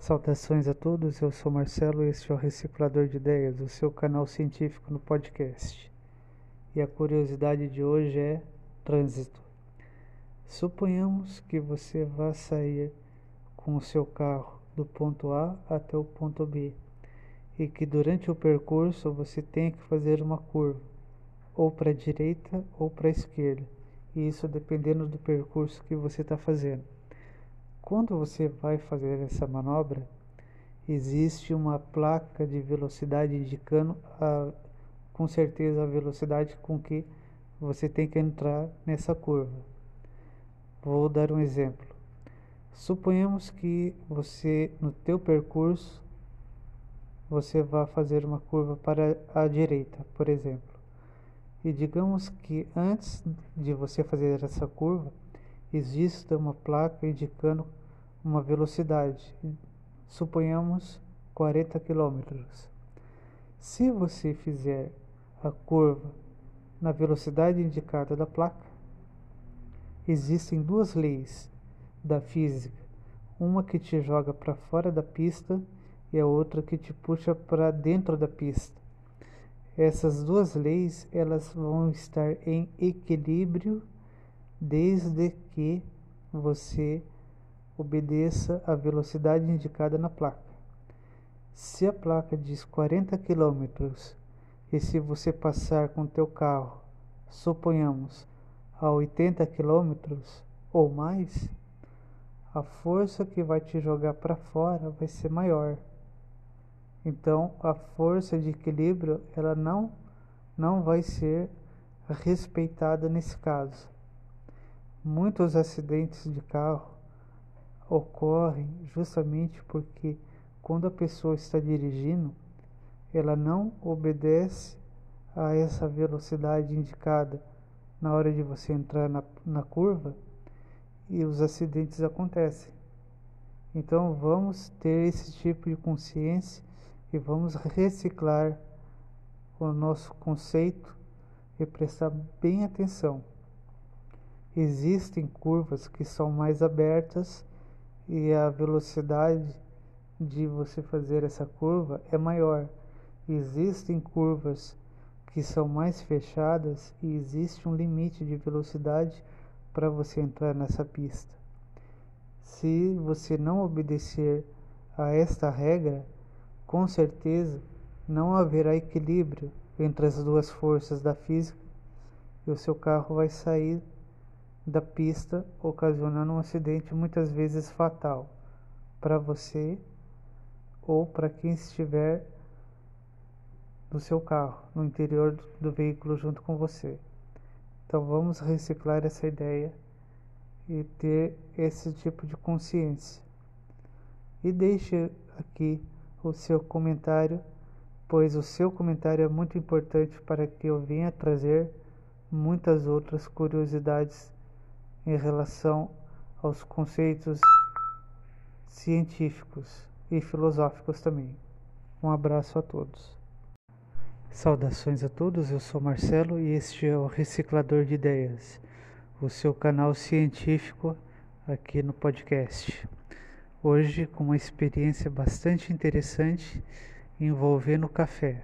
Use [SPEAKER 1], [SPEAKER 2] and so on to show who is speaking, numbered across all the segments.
[SPEAKER 1] Saudações a todos, eu sou Marcelo e este é o Reciclador de Ideias, o seu canal científico no podcast. E a curiosidade de hoje é trânsito. Suponhamos que você vá sair com o seu carro do ponto A até o ponto B e que durante o percurso você tenha que fazer uma curva, ou para a direita ou para a esquerda, e isso dependendo do percurso que você está fazendo. Quando você vai fazer essa manobra, existe uma placa de velocidade indicando a, com certeza a velocidade com que você tem que entrar nessa curva. Vou dar um exemplo. Suponhamos que você no teu percurso você vai fazer uma curva para a direita, por exemplo. E digamos que antes de você fazer essa curva, exista uma placa indicando uma velocidade, suponhamos 40 km. Se você fizer a curva na velocidade indicada da placa, existem duas leis da física, uma que te joga para fora da pista e a outra que te puxa para dentro da pista. Essas duas leis elas vão estar em equilíbrio desde que você obedeça à velocidade indicada na placa. Se a placa diz 40 km e se você passar com teu carro, suponhamos, a 80 km ou mais, a força que vai te jogar para fora vai ser maior. Então, a força de equilíbrio ela não não vai ser respeitada nesse caso. Muitos acidentes de carro ocorrem justamente porque quando a pessoa está dirigindo, ela não obedece a essa velocidade indicada na hora de você entrar na, na curva e os acidentes acontecem. Então vamos ter esse tipo de consciência e vamos reciclar o nosso conceito e prestar bem atenção. Existem curvas que são mais abertas e a velocidade de você fazer essa curva é maior. Existem curvas que são mais fechadas e existe um limite de velocidade para você entrar nessa pista. Se você não obedecer a esta regra, com certeza não haverá equilíbrio entre as duas forças da física e o seu carro vai sair da pista, ocasionando um acidente muitas vezes fatal para você ou para quem estiver no seu carro, no interior do veículo junto com você. Então vamos reciclar essa ideia e ter esse tipo de consciência. E deixe aqui o seu comentário, pois o seu comentário é muito importante para que eu venha trazer muitas outras curiosidades em relação aos conceitos científicos e filosóficos também. Um abraço a todos. Saudações a todos, eu sou Marcelo e este é o Reciclador de Ideias, o seu canal científico aqui no podcast hoje com uma experiência bastante interessante envolvendo café.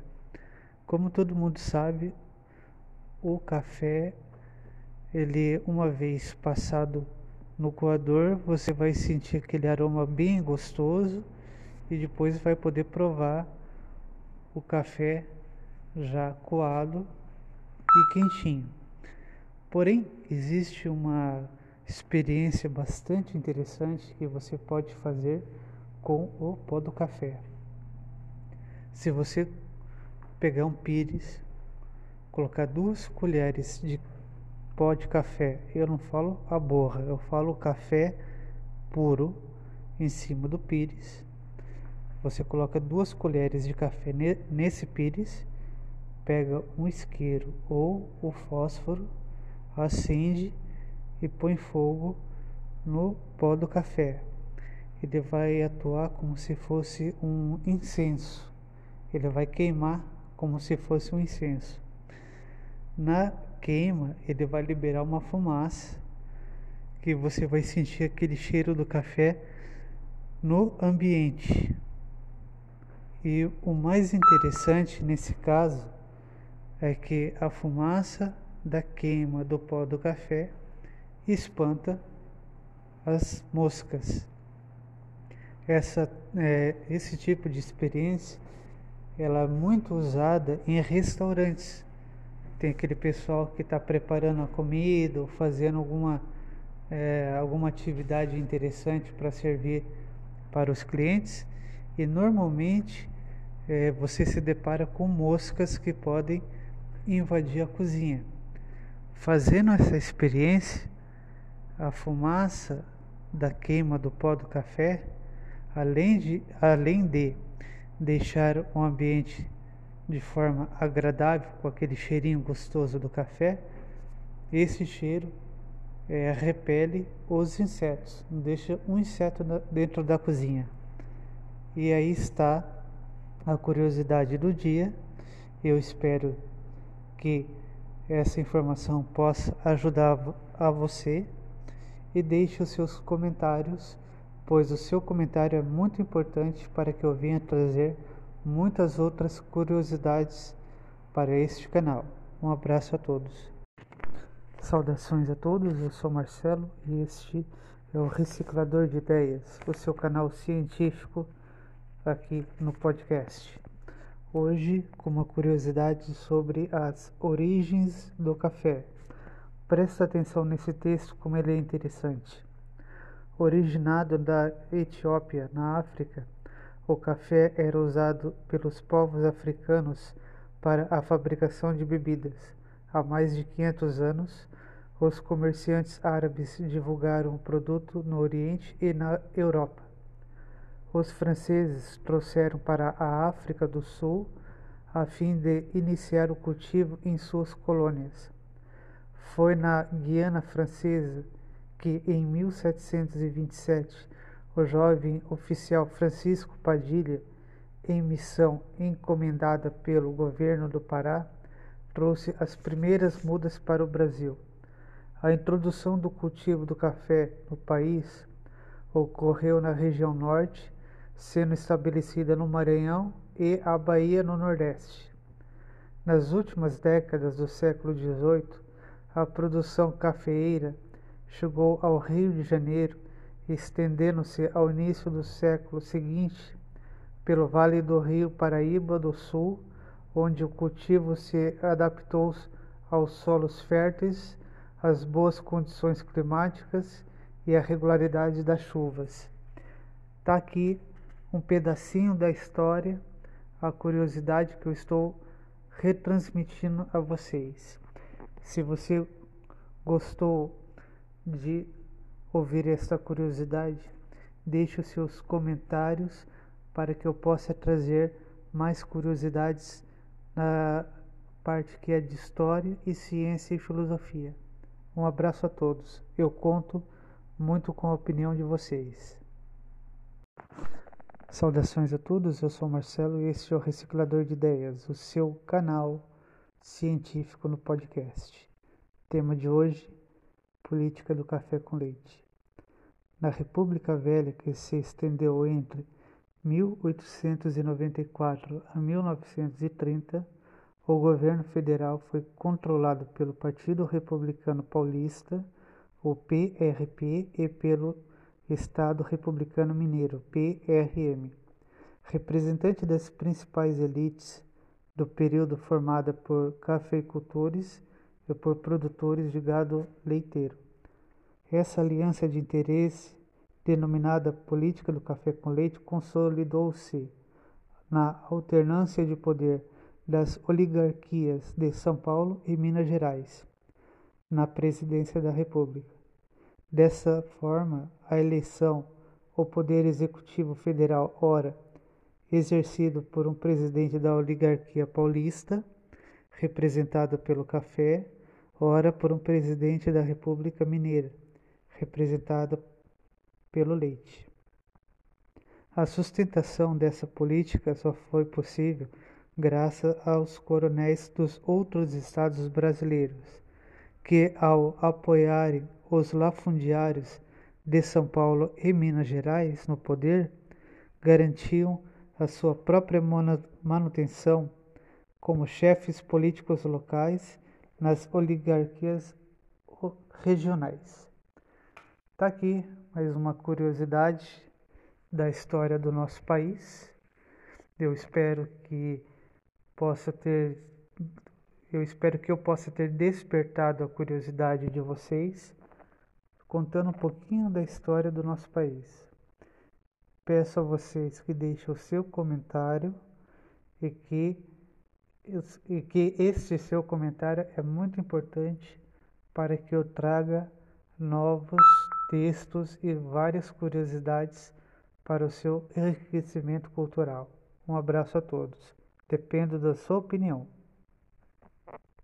[SPEAKER 1] Como todo mundo sabe, o café, ele uma vez passado no coador, você vai sentir aquele aroma bem gostoso e depois vai poder provar o café já coado e quentinho. Porém, existe uma experiência bastante interessante que você pode fazer com o pó do café. Se você pegar um pires, colocar duas colheres de pó de café, eu não falo a borra, eu falo café puro em cima do pires. Você coloca duas colheres de café nesse pires, pega um isqueiro ou o fósforo, acende e põe fogo no pó do café. Ele vai atuar como se fosse um incenso. Ele vai queimar como se fosse um incenso. Na queima, ele vai liberar uma fumaça que você vai sentir aquele cheiro do café no ambiente. E o mais interessante nesse caso é que a fumaça da queima do pó do café espanta as moscas. Essa, é, esse tipo de experiência ela é muito usada em restaurantes. Tem aquele pessoal que está preparando a comida ou fazendo alguma, é, alguma atividade interessante para servir para os clientes e normalmente é, você se depara com moscas que podem invadir a cozinha. Fazendo essa experiência, a fumaça da queima do pó do café, além de, além de deixar o ambiente de forma agradável, com aquele cheirinho gostoso do café, esse cheiro é, repele os insetos, não deixa um inseto dentro da cozinha. E aí está a curiosidade do dia. Eu espero que essa informação possa ajudar a você e deixe os seus comentários, pois o seu comentário é muito importante para que eu venha trazer muitas outras curiosidades para este canal. Um abraço a todos. Saudações a todos, eu sou Marcelo e este é o Reciclador de Ideias, o seu canal científico aqui no podcast. Hoje, com uma curiosidade sobre as origens do café. Presta atenção nesse texto, como ele é interessante. Originado da Etiópia, na África, o café era usado pelos povos africanos para a fabricação de bebidas. Há mais de 500 anos, os comerciantes árabes divulgaram o produto no Oriente e na Europa os franceses trouxeram para a África do Sul a fim de iniciar o cultivo em suas colônias. Foi na Guiana Francesa que, em 1727, o jovem oficial Francisco Padilha, em missão encomendada pelo governo do Pará, trouxe as primeiras mudas para o Brasil. A introdução do cultivo do café no país ocorreu na região norte sendo estabelecida no Maranhão e a Bahia no Nordeste. Nas últimas décadas do século XVIII, a produção cafeeira chegou ao Rio de Janeiro, estendendo-se ao início do século seguinte pelo Vale do Rio Paraíba do Sul, onde o cultivo se adaptou aos solos férteis, às boas condições climáticas e à regularidade das chuvas. Está aqui um pedacinho da história, a curiosidade que eu estou retransmitindo a vocês. Se você gostou de ouvir esta curiosidade, deixe os seus comentários para que eu possa trazer mais curiosidades na parte que é de história e ciência e filosofia. Um abraço a todos. Eu conto muito com a opinião de vocês. Saudações a todos, eu sou Marcelo e este é o Reciclador de Ideias, o seu canal científico no podcast. Tema de hoje: Política do café com leite. Na República Velha, que se estendeu entre 1894 a 1930, o governo federal foi controlado pelo Partido Republicano Paulista, o PRP, e pelo Estado Republicano Mineiro, PRM, representante das principais elites do período formada por cafeicultores e por produtores de gado leiteiro. Essa aliança de interesse, denominada política do café com leite, consolidou-se na alternância de poder das oligarquias de São Paulo e Minas Gerais na presidência da República. Dessa forma, a eleição ao Poder Executivo Federal, ora exercido por um presidente da oligarquia paulista, representado pelo café, ora por um presidente da República Mineira, representada pelo leite. A sustentação dessa política só foi possível graças aos coronéis dos outros estados brasileiros, que, ao apoiarem os lafundiários de São Paulo e Minas Gerais no poder garantiam a sua própria manutenção como chefes políticos locais nas oligarquias regionais. Está aqui mais uma curiosidade da história do nosso país. Eu espero que possa ter eu espero que eu possa ter despertado a curiosidade de vocês, contando um pouquinho da história do nosso país. Peço a vocês que deixem o seu comentário e que, e que este seu comentário é muito importante para que eu traga novos textos e várias curiosidades para o seu enriquecimento cultural. Um abraço a todos. Dependo da sua opinião.